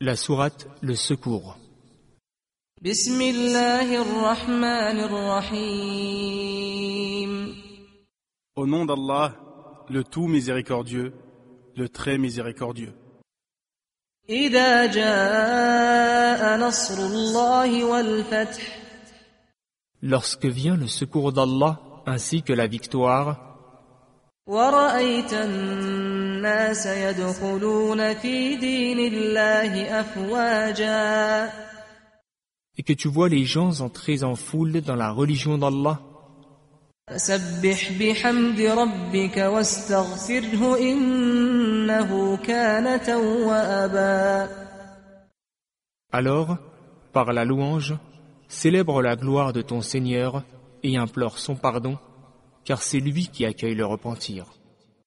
La sourate Le Secours. Au nom d'Allah, le tout miséricordieux, le très miséricordieux. Lorsque vient le secours d'Allah ainsi que la victoire, ورأيت الناس يدخلون في دين الله أفواجا et que tu vois les gens entrer en foule dans la religion d'Allah, فسبح بحمد ربك واستغفره إنه كان توابا alors, par la louange, célèbre la gloire de ton Seigneur et implore son pardon, car c'est lui qui accueille le repentir.